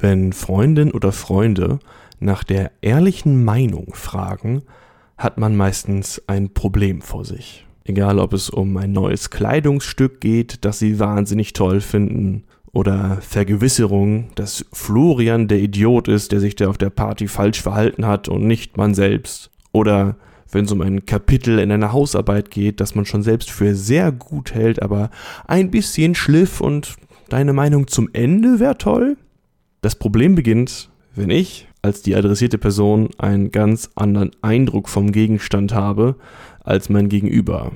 Wenn Freundin oder Freunde nach der ehrlichen Meinung fragen, hat man meistens ein Problem vor sich. Egal ob es um ein neues Kleidungsstück geht, das sie wahnsinnig toll finden, oder Vergewisserung, dass Florian der Idiot ist, der sich da auf der Party falsch verhalten hat und nicht man selbst. Oder wenn es um ein Kapitel in einer Hausarbeit geht, das man schon selbst für sehr gut hält, aber ein bisschen schliff und deine Meinung zum Ende wäre toll. Das Problem beginnt, wenn ich als die adressierte Person einen ganz anderen Eindruck vom Gegenstand habe als mein Gegenüber.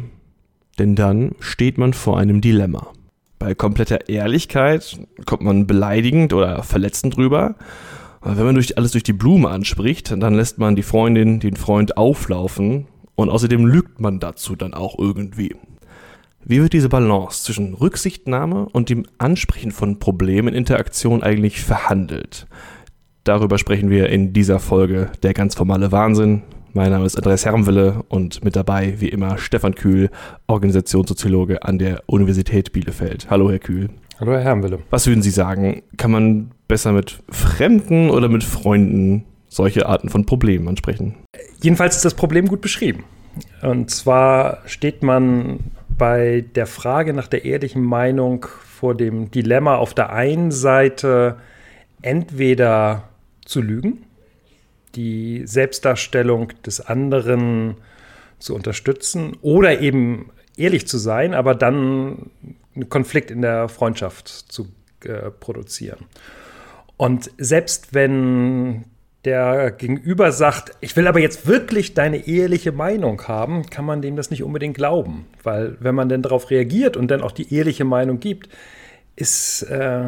Denn dann steht man vor einem Dilemma. Bei kompletter Ehrlichkeit kommt man beleidigend oder verletzend rüber. Aber wenn man durch, alles durch die Blume anspricht, dann lässt man die Freundin, den Freund auflaufen und außerdem lügt man dazu dann auch irgendwie. Wie wird diese Balance zwischen Rücksichtnahme und dem Ansprechen von Problemen in Interaktion eigentlich verhandelt? Darüber sprechen wir in dieser Folge Der ganz formale Wahnsinn. Mein Name ist Andreas Hermwille und mit dabei, wie immer, Stefan Kühl, Organisationssoziologe an der Universität Bielefeld. Hallo, Herr Kühl. Hallo, Herr Hermwille. Was würden Sie sagen? Kann man besser mit Fremden oder mit Freunden solche Arten von Problemen ansprechen? Jedenfalls ist das Problem gut beschrieben. Und zwar steht man bei der Frage nach der ehrlichen Meinung vor dem Dilemma auf der einen Seite entweder zu lügen, die Selbstdarstellung des anderen zu unterstützen oder eben ehrlich zu sein, aber dann einen Konflikt in der Freundschaft zu äh, produzieren. Und selbst wenn der Gegenüber sagt, ich will aber jetzt wirklich deine ehrliche Meinung haben, kann man dem das nicht unbedingt glauben. Weil wenn man denn darauf reagiert und dann auch die ehrliche Meinung gibt, ist äh,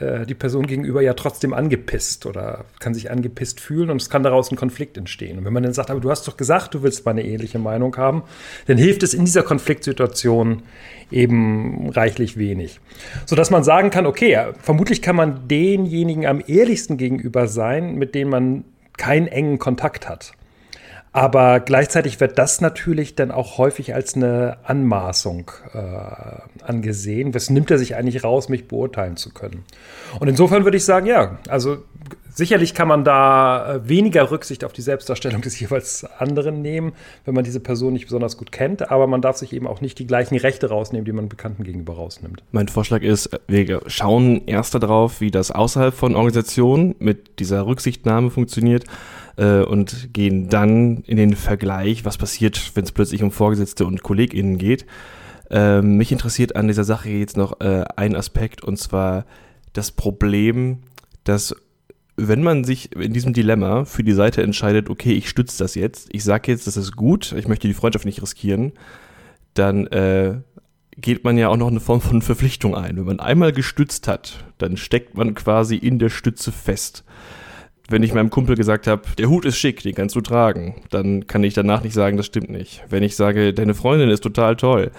äh, die Person gegenüber ja trotzdem angepisst oder kann sich angepisst fühlen und es kann daraus ein Konflikt entstehen. Und wenn man dann sagt, aber du hast doch gesagt, du willst mal eine ähnliche Meinung haben, dann hilft es in dieser Konfliktsituation eben reichlich wenig. Sodass man sagen kann, okay, vermutlich kann man denjenigen am ehrlichsten gegenüber sein, mit denen man keinen engen Kontakt hat. Aber gleichzeitig wird das natürlich dann auch häufig als eine Anmaßung äh, angesehen. Was nimmt er sich eigentlich raus, mich beurteilen zu können? Und insofern würde ich sagen, ja, also sicherlich kann man da äh, weniger Rücksicht auf die Selbstdarstellung des jeweils anderen nehmen, wenn man diese Person nicht besonders gut kennt. Aber man darf sich eben auch nicht die gleichen Rechte rausnehmen, die man Bekannten gegenüber rausnimmt. Mein Vorschlag ist, wir schauen erst darauf, wie das außerhalb von Organisationen mit dieser Rücksichtnahme funktioniert äh, und gehen dann in den Vergleich, was passiert, wenn es plötzlich um Vorgesetzte und KollegInnen geht. Äh, mich interessiert an dieser Sache jetzt noch äh, ein Aspekt und zwar das Problem, dass wenn man sich in diesem Dilemma für die Seite entscheidet, okay, ich stütze das jetzt, ich sage jetzt, das ist gut, ich möchte die Freundschaft nicht riskieren, dann äh, geht man ja auch noch eine Form von Verpflichtung ein. Wenn man einmal gestützt hat, dann steckt man quasi in der Stütze fest wenn ich meinem Kumpel gesagt habe, der Hut ist schick, den kannst du tragen, dann kann ich danach nicht sagen, das stimmt nicht. Wenn ich sage, deine Freundin ist total toll,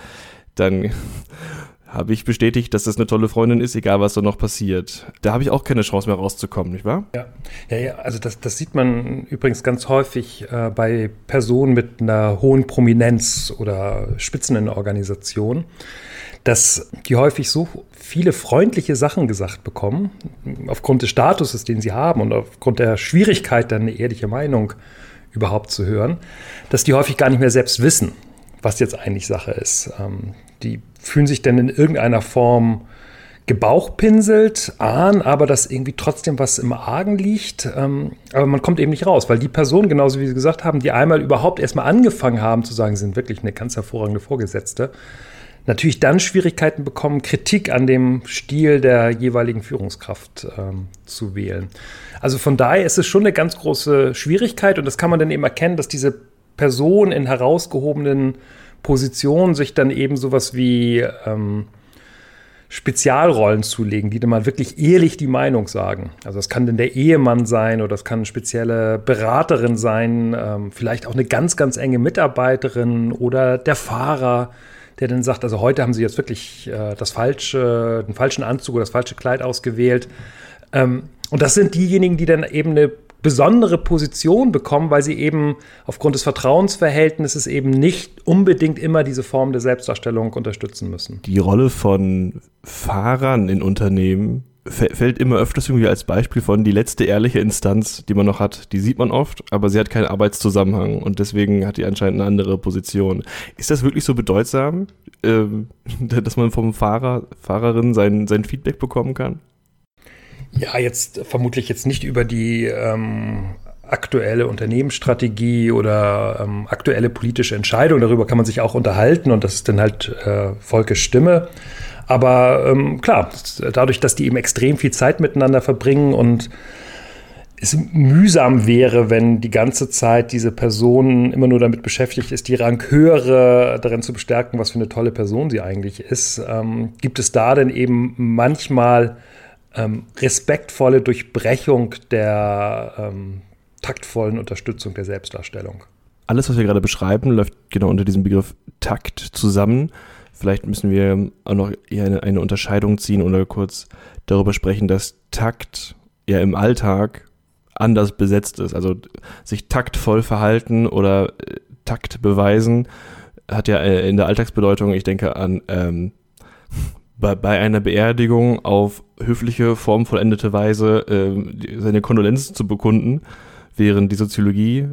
dann habe ich bestätigt, dass das eine tolle Freundin ist, egal was da noch passiert. Da habe ich auch keine Chance mehr rauszukommen, nicht wahr? Ja, ja, ja also das, das sieht man übrigens ganz häufig äh, bei Personen mit einer hohen Prominenz oder Spitzen in der Organisation dass die häufig so viele freundliche Sachen gesagt bekommen, aufgrund des Statuses, den sie haben und aufgrund der Schwierigkeit, dann eine ehrliche Meinung überhaupt zu hören, dass die häufig gar nicht mehr selbst wissen, was jetzt eigentlich Sache ist. Ähm, die fühlen sich dann in irgendeiner Form gebauchpinselt, ahnen aber, dass irgendwie trotzdem was im Argen liegt. Ähm, aber man kommt eben nicht raus, weil die Personen, genauso wie Sie gesagt haben, die einmal überhaupt erstmal angefangen haben zu sagen, sind wirklich eine ganz hervorragende Vorgesetzte, natürlich dann Schwierigkeiten bekommen, Kritik an dem Stil der jeweiligen Führungskraft ähm, zu wählen. Also von daher ist es schon eine ganz große Schwierigkeit und das kann man dann eben erkennen, dass diese Personen in herausgehobenen Positionen sich dann eben sowas wie ähm, Spezialrollen zulegen, die dann mal wirklich ehrlich die Meinung sagen. Also das kann denn der Ehemann sein oder das kann eine spezielle Beraterin sein, ähm, vielleicht auch eine ganz, ganz enge Mitarbeiterin oder der Fahrer der dann sagt, also heute haben sie jetzt wirklich äh, das falsche, den falschen Anzug oder das falsche Kleid ausgewählt. Ähm, und das sind diejenigen, die dann eben eine besondere Position bekommen, weil sie eben aufgrund des Vertrauensverhältnisses eben nicht unbedingt immer diese Form der Selbstdarstellung unterstützen müssen. Die Rolle von Fahrern in Unternehmen fällt immer öfters irgendwie als Beispiel von die letzte ehrliche Instanz, die man noch hat. Die sieht man oft, aber sie hat keinen Arbeitszusammenhang und deswegen hat die anscheinend eine andere Position. Ist das wirklich so bedeutsam, ähm, dass man vom Fahrer, Fahrerin sein, sein Feedback bekommen kann? Ja, jetzt vermutlich jetzt nicht über die ähm, aktuelle Unternehmensstrategie oder ähm, aktuelle politische Entscheidung. Darüber kann man sich auch unterhalten und das ist dann halt äh, Volkes Stimme. Aber ähm, klar, dadurch, dass die eben extrem viel Zeit miteinander verbringen und es mühsam wäre, wenn die ganze Zeit diese Person immer nur damit beschäftigt ist, die Ranköre darin zu bestärken, was für eine tolle Person sie eigentlich ist, ähm, gibt es da denn eben manchmal ähm, respektvolle Durchbrechung der ähm, taktvollen Unterstützung der Selbstdarstellung. Alles, was wir gerade beschreiben, läuft genau unter diesem Begriff Takt zusammen. Vielleicht müssen wir auch noch eine, eine Unterscheidung ziehen oder kurz darüber sprechen, dass Takt ja im Alltag anders besetzt ist. Also sich taktvoll verhalten oder äh, Takt beweisen hat ja äh, in der Alltagsbedeutung, ich denke an ähm, bei, bei einer Beerdigung auf höfliche, formvollendete Weise äh, seine Kondolenzen zu bekunden, während die Soziologie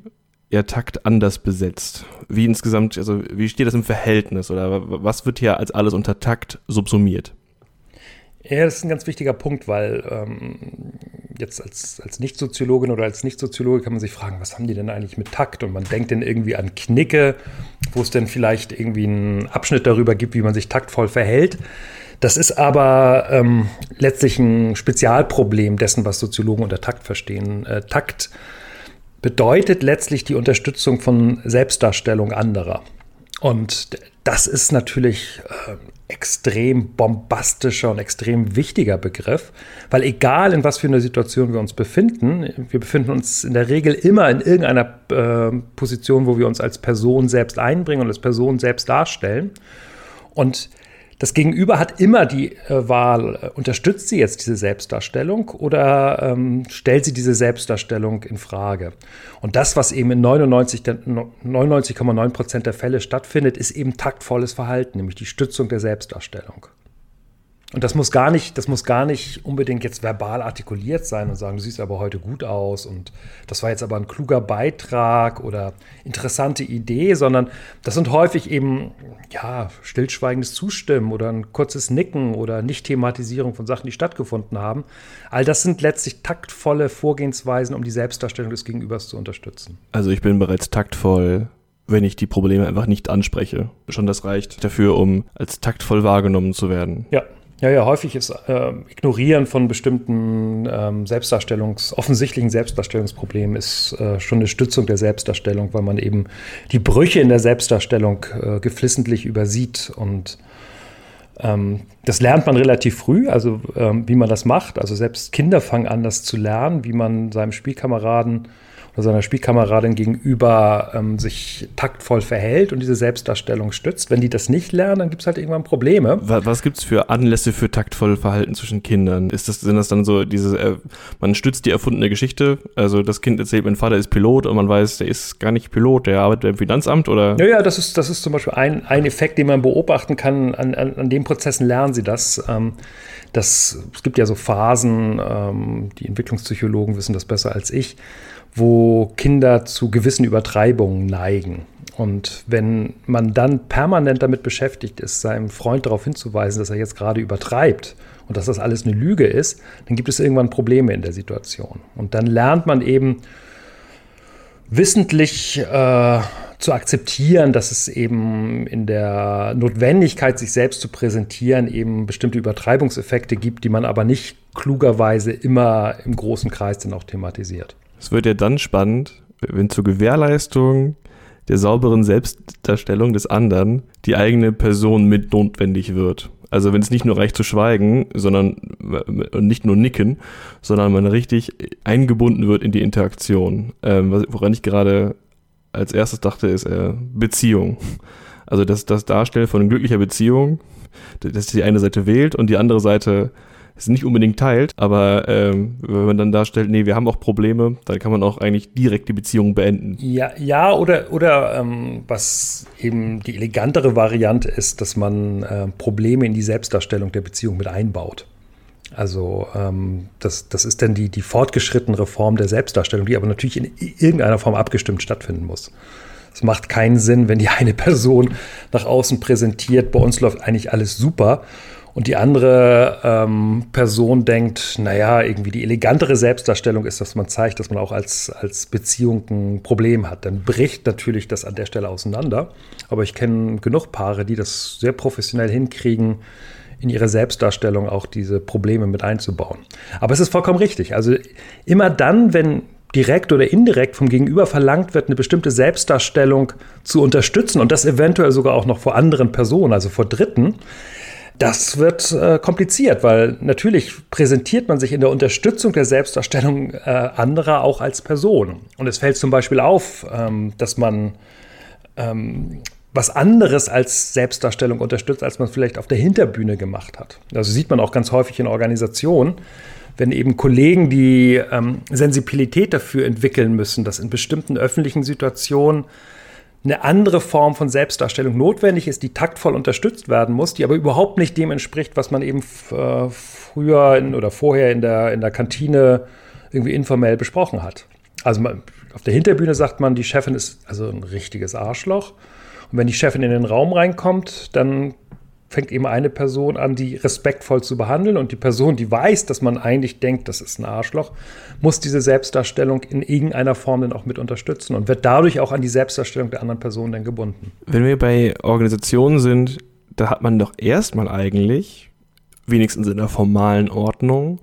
ja Takt anders besetzt? Wie insgesamt, also wie steht das im Verhältnis oder was wird hier als alles unter Takt subsumiert? Ja, das ist ein ganz wichtiger Punkt, weil ähm, jetzt als, als Nicht-Soziologin oder als Nicht-Soziologe kann man sich fragen, was haben die denn eigentlich mit Takt? Und man denkt dann irgendwie an Knicke, wo es denn vielleicht irgendwie einen Abschnitt darüber gibt, wie man sich taktvoll verhält. Das ist aber ähm, letztlich ein Spezialproblem dessen, was Soziologen unter Takt verstehen. Äh, Takt bedeutet letztlich die Unterstützung von Selbstdarstellung anderer. Und das ist natürlich äh, extrem bombastischer und extrem wichtiger Begriff, weil egal in was für einer Situation wir uns befinden, wir befinden uns in der Regel immer in irgendeiner äh, Position, wo wir uns als Person selbst einbringen und als Person selbst darstellen. Und das Gegenüber hat immer die äh, Wahl, unterstützt sie jetzt diese Selbstdarstellung oder ähm, stellt sie diese Selbstdarstellung in Frage? Und das, was eben in 99,9 99 Prozent der Fälle stattfindet, ist eben taktvolles Verhalten, nämlich die Stützung der Selbstdarstellung. Und das muss gar nicht, das muss gar nicht unbedingt jetzt verbal artikuliert sein und sagen, du siehst aber heute gut aus und das war jetzt aber ein kluger Beitrag oder interessante Idee, sondern das sind häufig eben ja stillschweigendes Zustimmen oder ein kurzes Nicken oder Nicht-Thematisierung von Sachen, die stattgefunden haben. All das sind letztlich taktvolle Vorgehensweisen, um die Selbstdarstellung des Gegenübers zu unterstützen. Also ich bin bereits taktvoll wenn ich die Probleme einfach nicht anspreche. Schon das reicht dafür, um als taktvoll wahrgenommen zu werden. Ja, ja, ja, häufig ist äh, Ignorieren von bestimmten ähm, Selbstdarstellungs-, offensichtlichen Selbstdarstellungsproblemen ist äh, schon eine Stützung der Selbstdarstellung, weil man eben die Brüche in der Selbstdarstellung äh, geflissentlich übersieht. Und ähm, das lernt man relativ früh, also ähm, wie man das macht. Also selbst Kinder fangen an, das zu lernen, wie man seinem Spielkameraden seiner Spielkameradin gegenüber ähm, sich taktvoll verhält und diese Selbstdarstellung stützt. Wenn die das nicht lernen, dann gibt es halt irgendwann Probleme. Was, was gibt es für Anlässe für taktvoll Verhalten zwischen Kindern? Ist das, sind das dann so diese, äh, man stützt die erfundene Geschichte? Also das Kind erzählt, mein Vater ist Pilot und man weiß, der ist gar nicht Pilot, der arbeitet beim Finanzamt oder? Ja, ja, das ist, das ist zum Beispiel ein, ein Effekt, den man beobachten kann. An, an, an den Prozessen lernen sie das. Ähm, das es gibt ja so Phasen, ähm, die Entwicklungspsychologen wissen das besser als ich wo Kinder zu gewissen Übertreibungen neigen. Und wenn man dann permanent damit beschäftigt ist, seinem Freund darauf hinzuweisen, dass er jetzt gerade übertreibt und dass das alles eine Lüge ist, dann gibt es irgendwann Probleme in der Situation. Und dann lernt man eben wissentlich äh, zu akzeptieren, dass es eben in der Notwendigkeit, sich selbst zu präsentieren, eben bestimmte Übertreibungseffekte gibt, die man aber nicht klugerweise immer im großen Kreis dann auch thematisiert. Es wird ja dann spannend, wenn zur Gewährleistung der sauberen Selbstdarstellung des anderen die eigene Person mit notwendig wird. Also wenn es nicht nur reicht zu schweigen, sondern nicht nur nicken, sondern man richtig eingebunden wird in die Interaktion. Ähm, woran ich gerade als erstes dachte, ist äh, Beziehung. Also das, das Darstellen von glücklicher Beziehung, dass die eine Seite wählt und die andere Seite es nicht unbedingt teilt, aber ähm, wenn man dann darstellt, nee, wir haben auch Probleme, dann kann man auch eigentlich direkt die Beziehung beenden. Ja, ja oder, oder ähm, was eben die elegantere Variante ist, dass man äh, Probleme in die Selbstdarstellung der Beziehung mit einbaut. Also ähm, das, das ist dann die, die fortgeschrittene Form der Selbstdarstellung, die aber natürlich in irgendeiner Form abgestimmt stattfinden muss. Es macht keinen Sinn, wenn die eine Person nach außen präsentiert, bei uns läuft eigentlich alles super und die andere ähm, Person denkt, naja, irgendwie die elegantere Selbstdarstellung ist, dass man zeigt, dass man auch als, als Beziehung ein Problem hat. Dann bricht natürlich das an der Stelle auseinander. Aber ich kenne genug Paare, die das sehr professionell hinkriegen, in ihre Selbstdarstellung auch diese Probleme mit einzubauen. Aber es ist vollkommen richtig. Also immer dann, wenn direkt oder indirekt vom Gegenüber verlangt wird, eine bestimmte Selbstdarstellung zu unterstützen und das eventuell sogar auch noch vor anderen Personen, also vor Dritten, das wird äh, kompliziert, weil natürlich präsentiert man sich in der Unterstützung der Selbstdarstellung äh, anderer auch als Person. Und es fällt zum Beispiel auf, ähm, dass man ähm, was anderes als Selbstdarstellung unterstützt, als man vielleicht auf der Hinterbühne gemacht hat. Also sieht man auch ganz häufig in Organisationen, wenn eben Kollegen die ähm, Sensibilität dafür entwickeln müssen, dass in bestimmten öffentlichen Situationen eine andere Form von Selbstdarstellung notwendig ist, die taktvoll unterstützt werden muss, die aber überhaupt nicht dem entspricht, was man eben äh, früher in, oder vorher in der, in der Kantine irgendwie informell besprochen hat. Also man, auf der Hinterbühne sagt man, die Chefin ist also ein richtiges Arschloch. Und wenn die Chefin in den Raum reinkommt, dann fängt eben eine Person an, die respektvoll zu behandeln und die Person, die weiß, dass man eigentlich denkt, das ist ein Arschloch, muss diese Selbstdarstellung in irgendeiner Form dann auch mit unterstützen und wird dadurch auch an die Selbstdarstellung der anderen Person dann gebunden. Wenn wir bei Organisationen sind, da hat man doch erstmal eigentlich, wenigstens in der formalen Ordnung,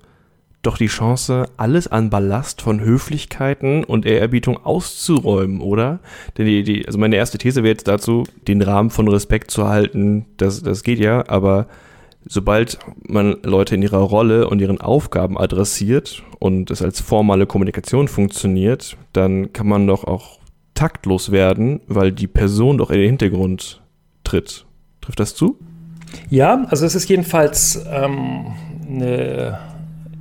doch die Chance, alles an Ballast von Höflichkeiten und Ehrerbietung auszuräumen, oder? Denn die, die, also meine erste These wäre jetzt dazu, den Rahmen von Respekt zu halten, das, das geht ja, aber sobald man Leute in ihrer Rolle und ihren Aufgaben adressiert und es als formale Kommunikation funktioniert, dann kann man doch auch taktlos werden, weil die Person doch in den Hintergrund tritt. Trifft das zu? Ja, also es ist jedenfalls ähm, eine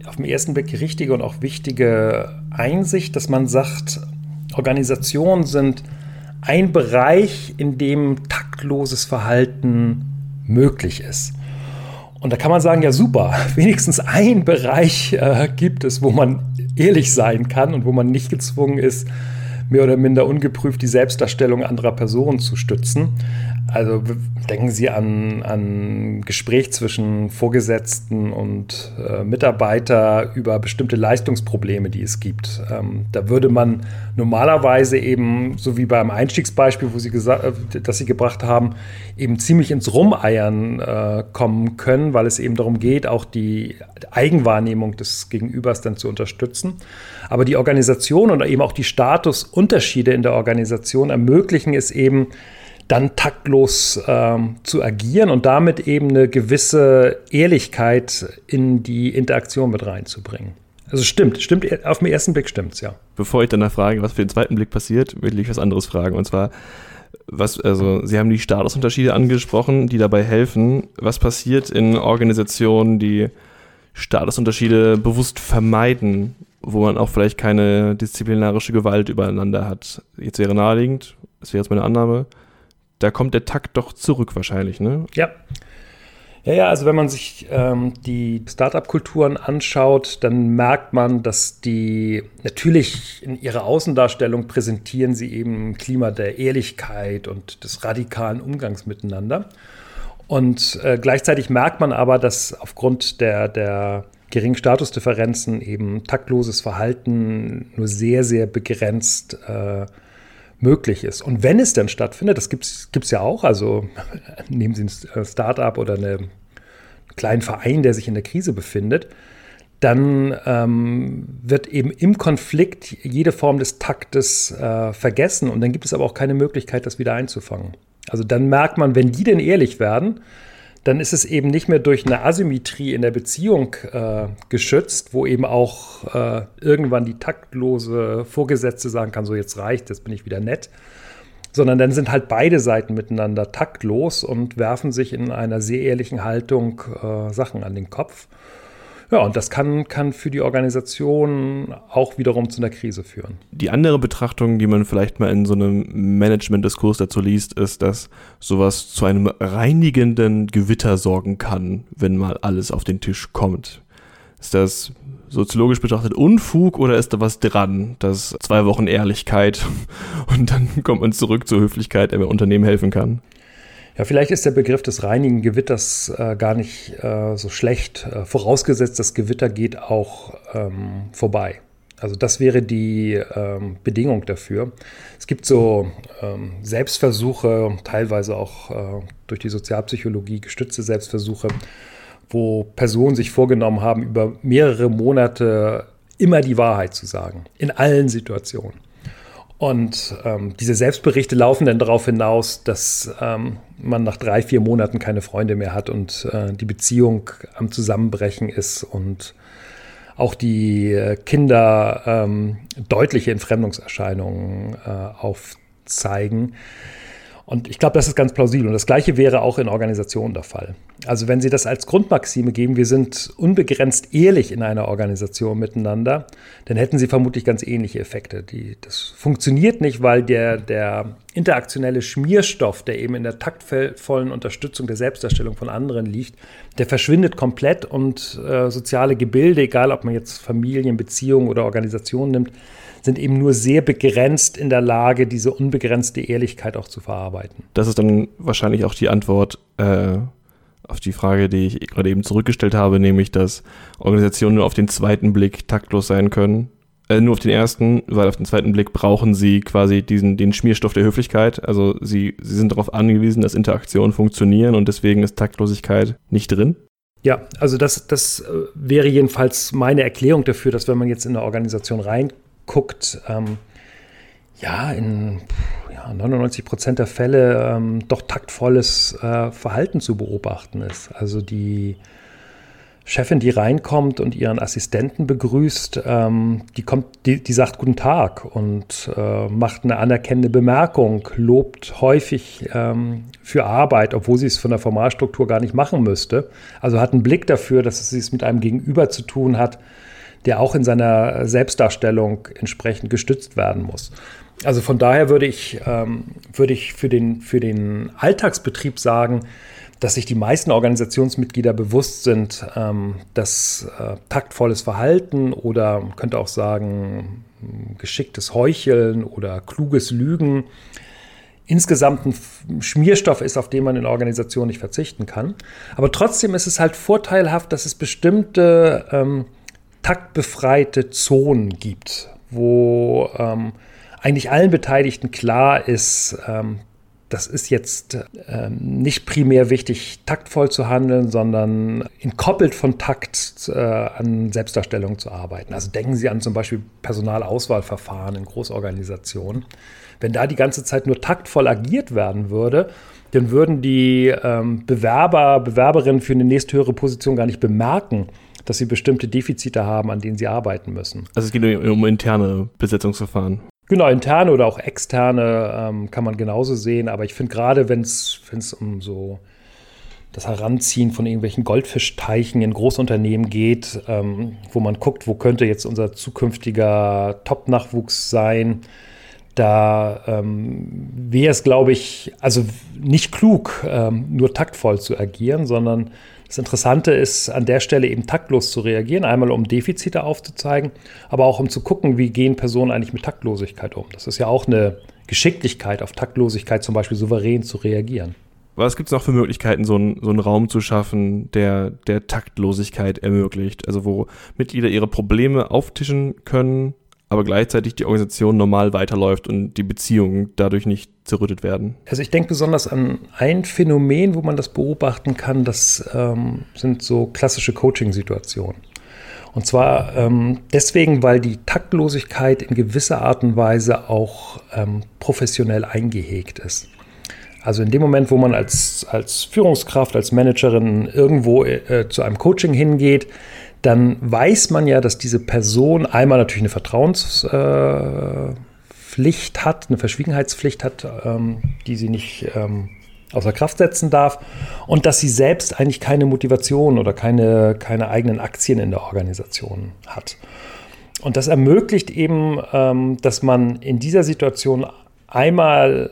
auf den ersten Blick richtige und auch wichtige Einsicht, dass man sagt, Organisationen sind ein Bereich, in dem taktloses Verhalten möglich ist. Und da kann man sagen, ja super, wenigstens ein Bereich äh, gibt es, wo man ehrlich sein kann und wo man nicht gezwungen ist, mehr oder minder ungeprüft die Selbstdarstellung anderer Personen zu stützen. Also denken Sie an, an Gespräch zwischen Vorgesetzten und äh, Mitarbeiter über bestimmte Leistungsprobleme, die es gibt. Ähm, da würde man normalerweise eben, so wie beim Einstiegsbeispiel, wo Sie gesagt, äh, das Sie gebracht haben, eben ziemlich ins Rumeiern äh, kommen können, weil es eben darum geht, auch die Eigenwahrnehmung des Gegenübers dann zu unterstützen. Aber die Organisation und eben auch die Statusunterschiede in der Organisation ermöglichen es eben, dann taktlos ähm, zu agieren und damit eben eine gewisse Ehrlichkeit in die Interaktion mit reinzubringen. Also stimmt, stimmt, auf den ersten Blick stimmt es, ja. Bevor ich danach frage, was für den zweiten Blick passiert, will ich was anderes fragen. Und zwar, was, also Sie haben die Statusunterschiede angesprochen, die dabei helfen. Was passiert in Organisationen, die Statusunterschiede bewusst vermeiden, wo man auch vielleicht keine disziplinarische Gewalt übereinander hat? Jetzt wäre naheliegend, das wäre jetzt meine Annahme, da kommt der Takt doch zurück wahrscheinlich, ne? Ja. Ja, ja, also wenn man sich ähm, die Startup-Kulturen anschaut, dann merkt man, dass die natürlich in ihrer Außendarstellung präsentieren sie eben ein Klima der Ehrlichkeit und des radikalen Umgangs miteinander. Und äh, gleichzeitig merkt man aber, dass aufgrund der, der geringen Statusdifferenzen eben taktloses Verhalten nur sehr, sehr begrenzt äh, möglich ist. Und wenn es dann stattfindet, das gibt es ja auch, also nehmen Sie ein Startup oder einen kleinen Verein, der sich in der Krise befindet, dann ähm, wird eben im Konflikt jede Form des Taktes äh, vergessen und dann gibt es aber auch keine Möglichkeit, das wieder einzufangen. Also dann merkt man, wenn die denn ehrlich werden, dann ist es eben nicht mehr durch eine Asymmetrie in der Beziehung äh, geschützt, wo eben auch äh, irgendwann die taktlose Vorgesetzte sagen kann, so jetzt reicht, jetzt bin ich wieder nett, sondern dann sind halt beide Seiten miteinander taktlos und werfen sich in einer sehr ehrlichen Haltung äh, Sachen an den Kopf. Ja, und das kann, kann für die Organisation auch wiederum zu einer Krise führen. Die andere Betrachtung, die man vielleicht mal in so einem Management-Diskurs dazu liest, ist, dass sowas zu einem reinigenden Gewitter sorgen kann, wenn mal alles auf den Tisch kommt. Ist das soziologisch betrachtet Unfug oder ist da was dran? dass zwei Wochen Ehrlichkeit und dann kommt man zurück zur Höflichkeit, der Unternehmen helfen kann. Ja, vielleicht ist der Begriff des reinigen Gewitters äh, gar nicht äh, so schlecht, äh, vorausgesetzt, das Gewitter geht auch ähm, vorbei. Also das wäre die ähm, Bedingung dafür. Es gibt so ähm, Selbstversuche, teilweise auch äh, durch die Sozialpsychologie gestützte Selbstversuche, wo Personen sich vorgenommen haben, über mehrere Monate immer die Wahrheit zu sagen, in allen Situationen. Und ähm, diese Selbstberichte laufen dann darauf hinaus, dass ähm, man nach drei, vier Monaten keine Freunde mehr hat und äh, die Beziehung am Zusammenbrechen ist und auch die äh, Kinder ähm, deutliche Entfremdungserscheinungen äh, aufzeigen. Und ich glaube, das ist ganz plausibel. Und das Gleiche wäre auch in Organisationen der Fall. Also wenn Sie das als Grundmaxime geben, wir sind unbegrenzt ehrlich in einer Organisation miteinander, dann hätten Sie vermutlich ganz ähnliche Effekte. Die, das funktioniert nicht, weil der, der interaktionelle Schmierstoff, der eben in der taktvollen Unterstützung der Selbstdarstellung von anderen liegt, der verschwindet komplett und äh, soziale Gebilde, egal ob man jetzt Familien, Beziehungen oder Organisationen nimmt, sind eben nur sehr begrenzt in der Lage, diese unbegrenzte Ehrlichkeit auch zu verarbeiten. Das ist dann wahrscheinlich auch die Antwort äh, auf die Frage, die ich gerade eben zurückgestellt habe, nämlich, dass Organisationen nur auf den zweiten Blick taktlos sein können. Äh, nur auf den ersten, weil auf den zweiten Blick brauchen sie quasi diesen, den Schmierstoff der Höflichkeit. Also sie, sie sind darauf angewiesen, dass Interaktionen funktionieren und deswegen ist Taktlosigkeit nicht drin. Ja, also das, das äh, wäre jedenfalls meine Erklärung dafür, dass wenn man jetzt in eine Organisation rein guckt, ähm, ja, in ja, 99 Prozent der Fälle ähm, doch taktvolles äh, Verhalten zu beobachten ist. Also die Chefin, die reinkommt und ihren Assistenten begrüßt, ähm, die kommt, die, die, sagt Guten Tag und äh, macht eine anerkennende Bemerkung, lobt häufig ähm, für Arbeit, obwohl sie es von der Formalstruktur gar nicht machen müsste. Also hat einen Blick dafür, dass sie es mit einem Gegenüber zu tun hat, der auch in seiner Selbstdarstellung entsprechend gestützt werden muss. Also von daher würde ich, ähm, würde ich für, den, für den Alltagsbetrieb sagen, dass sich die meisten Organisationsmitglieder bewusst sind, ähm, dass äh, taktvolles Verhalten oder man könnte auch sagen geschicktes Heucheln oder kluges Lügen insgesamt ein Schmierstoff ist, auf den man in Organisationen nicht verzichten kann. Aber trotzdem ist es halt vorteilhaft, dass es bestimmte ähm, taktbefreite Zonen gibt, wo ähm, eigentlich allen Beteiligten klar ist, ähm, das ist jetzt ähm, nicht primär wichtig, taktvoll zu handeln, sondern entkoppelt von Takt äh, an Selbstdarstellung zu arbeiten. Also denken Sie an zum Beispiel Personalauswahlverfahren in Großorganisationen. Wenn da die ganze Zeit nur taktvoll agiert werden würde, dann würden die ähm, Bewerber, Bewerberinnen für eine nächsthöhere Position gar nicht bemerken, dass sie bestimmte Defizite haben, an denen sie arbeiten müssen. Also es geht um, interne Besetzungsverfahren. Genau, interne oder auch externe ähm, kann man genauso sehen, aber ich finde gerade, wenn es um so das Heranziehen von irgendwelchen Goldfischteichen in Großunternehmen geht, ähm, wo man guckt, wo könnte jetzt unser zukünftiger Top-Nachwuchs sein, da ähm, wäre es, glaube ich, also nicht klug, ähm, nur taktvoll zu agieren, sondern das Interessante ist, an der Stelle eben taktlos zu reagieren, einmal um Defizite aufzuzeigen, aber auch um zu gucken, wie gehen Personen eigentlich mit Taktlosigkeit um. Das ist ja auch eine Geschicklichkeit, auf Taktlosigkeit zum Beispiel souverän zu reagieren. Was gibt es noch für Möglichkeiten, so, ein, so einen Raum zu schaffen, der, der Taktlosigkeit ermöglicht? Also wo Mitglieder ihre Probleme auftischen können, aber gleichzeitig die Organisation normal weiterläuft und die Beziehungen dadurch nicht zerrüttet werden. Also ich denke besonders an ein Phänomen, wo man das beobachten kann, das ähm, sind so klassische Coaching-Situationen. Und zwar ähm, deswegen, weil die Taktlosigkeit in gewisser Art und Weise auch ähm, professionell eingehegt ist. Also in dem Moment, wo man als, als Führungskraft, als Managerin irgendwo äh, zu einem Coaching hingeht, dann weiß man ja, dass diese Person einmal natürlich eine Vertrauenspflicht hat, eine Verschwiegenheitspflicht hat, ähm, die sie nicht ähm, außer Kraft setzen darf und dass sie selbst eigentlich keine Motivation oder keine, keine eigenen Aktien in der Organisation hat. Und das ermöglicht eben, ähm, dass man in dieser Situation einmal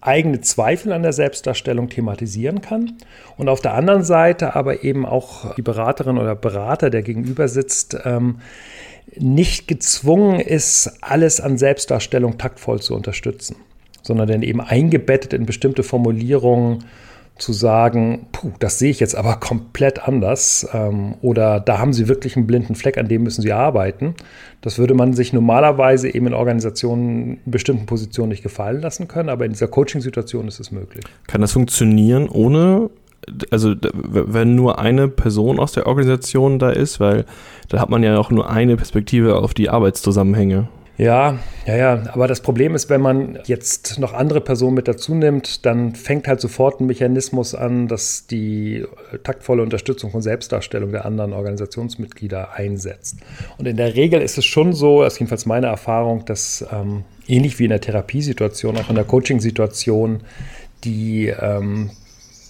eigene Zweifel an der Selbstdarstellung thematisieren kann und auf der anderen Seite aber eben auch die Beraterin oder Berater, der gegenüber sitzt, ähm, nicht gezwungen ist, alles an Selbstdarstellung taktvoll zu unterstützen, sondern dann eben eingebettet in bestimmte Formulierungen zu sagen, puh, das sehe ich jetzt aber komplett anders ähm, oder da haben Sie wirklich einen blinden Fleck, an dem müssen Sie arbeiten. Das würde man sich normalerweise eben in Organisationen in bestimmten Positionen nicht gefallen lassen können, aber in dieser Coaching-Situation ist es möglich. Kann das funktionieren ohne, also wenn nur eine Person aus der Organisation da ist, weil da hat man ja auch nur eine Perspektive auf die Arbeitszusammenhänge. Ja, ja, ja. Aber das Problem ist, wenn man jetzt noch andere Personen mit dazu nimmt, dann fängt halt sofort ein Mechanismus an, dass die äh, taktvolle Unterstützung von Selbstdarstellung der anderen Organisationsmitglieder einsetzt. Und in der Regel ist es schon so, das ist jedenfalls meine Erfahrung, dass ähm, ähnlich wie in der Therapiesituation, auch in der Coachingsituation, die ähm,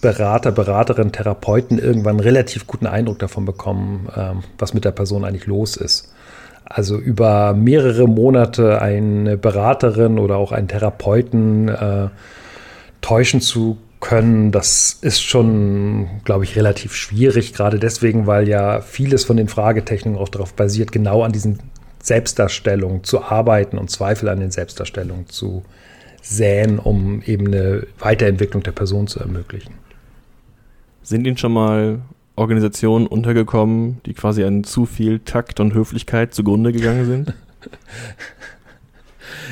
Berater, Beraterinnen, Therapeuten irgendwann relativ guten Eindruck davon bekommen, ähm, was mit der Person eigentlich los ist. Also über mehrere Monate eine Beraterin oder auch einen Therapeuten äh, täuschen zu können, das ist schon, glaube ich, relativ schwierig, gerade deswegen, weil ja vieles von den Fragetechniken auch darauf basiert, genau an diesen Selbstdarstellungen zu arbeiten und Zweifel an den Selbstdarstellungen zu säen, um eben eine Weiterentwicklung der Person zu ermöglichen. Sind Ihnen schon mal Organisationen untergekommen, die quasi an zu viel Takt und Höflichkeit zugrunde gegangen sind?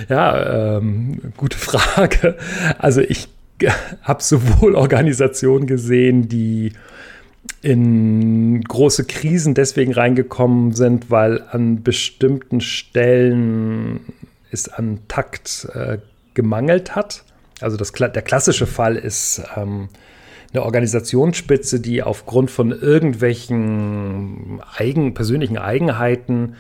Ja, ähm, gute Frage. Also ich habe sowohl Organisationen gesehen, die in große Krisen deswegen reingekommen sind, weil an bestimmten Stellen es an Takt äh, gemangelt hat. Also das, der klassische Fall ist ähm, eine Organisationsspitze, die aufgrund von irgendwelchen eigen, persönlichen Eigenheiten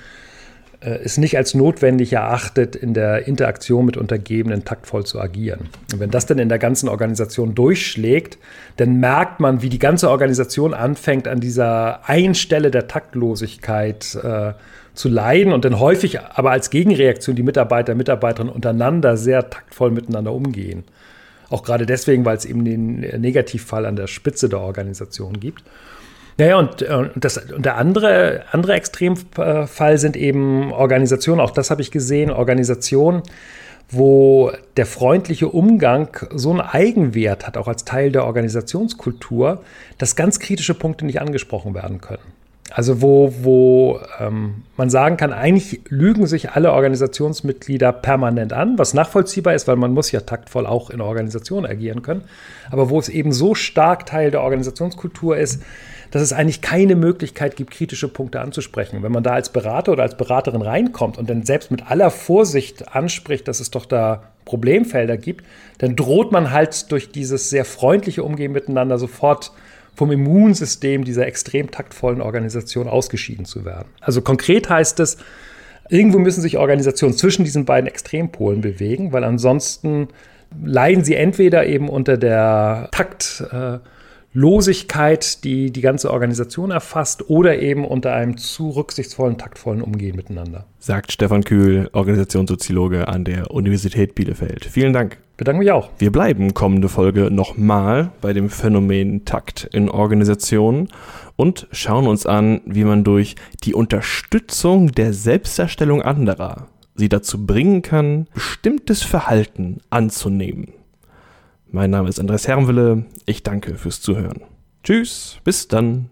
äh, es nicht als notwendig erachtet, in der Interaktion mit Untergebenen taktvoll zu agieren. Und wenn das dann in der ganzen Organisation durchschlägt, dann merkt man, wie die ganze Organisation anfängt, an dieser einen Stelle der Taktlosigkeit äh, zu leiden und dann häufig aber als Gegenreaktion die Mitarbeiter, Mitarbeiterinnen untereinander sehr taktvoll miteinander umgehen. Auch gerade deswegen, weil es eben den Negativfall an der Spitze der Organisation gibt. Naja, und, äh, das, und der andere, andere Extremfall sind eben Organisationen, auch das habe ich gesehen, Organisationen, wo der freundliche Umgang so einen Eigenwert hat, auch als Teil der Organisationskultur, dass ganz kritische Punkte nicht angesprochen werden können. Also wo, wo ähm, man sagen kann, eigentlich lügen sich alle Organisationsmitglieder permanent an, was nachvollziehbar ist, weil man muss ja taktvoll auch in Organisationen agieren können. Aber wo es eben so stark Teil der Organisationskultur ist, dass es eigentlich keine Möglichkeit gibt, kritische Punkte anzusprechen. Wenn man da als Berater oder als Beraterin reinkommt und dann selbst mit aller Vorsicht anspricht, dass es doch da Problemfelder gibt, dann droht man halt durch dieses sehr freundliche Umgehen miteinander sofort vom Immunsystem dieser extrem taktvollen Organisation ausgeschieden zu werden. Also konkret heißt es, irgendwo müssen sich Organisationen zwischen diesen beiden Extrempolen bewegen, weil ansonsten leiden sie entweder eben unter der Takt. Äh, Losigkeit, die die ganze Organisation erfasst oder eben unter einem zu rücksichtsvollen, taktvollen Umgehen miteinander. Sagt Stefan Kühl, Organisationssoziologe an der Universität Bielefeld. Vielen Dank. Bedanke mich auch. Wir bleiben kommende Folge nochmal bei dem Phänomen Takt in Organisationen und schauen uns an, wie man durch die Unterstützung der Selbstdarstellung anderer sie dazu bringen kann, bestimmtes Verhalten anzunehmen. Mein Name ist Andreas Herrenwille. Ich danke fürs Zuhören. Tschüss, bis dann.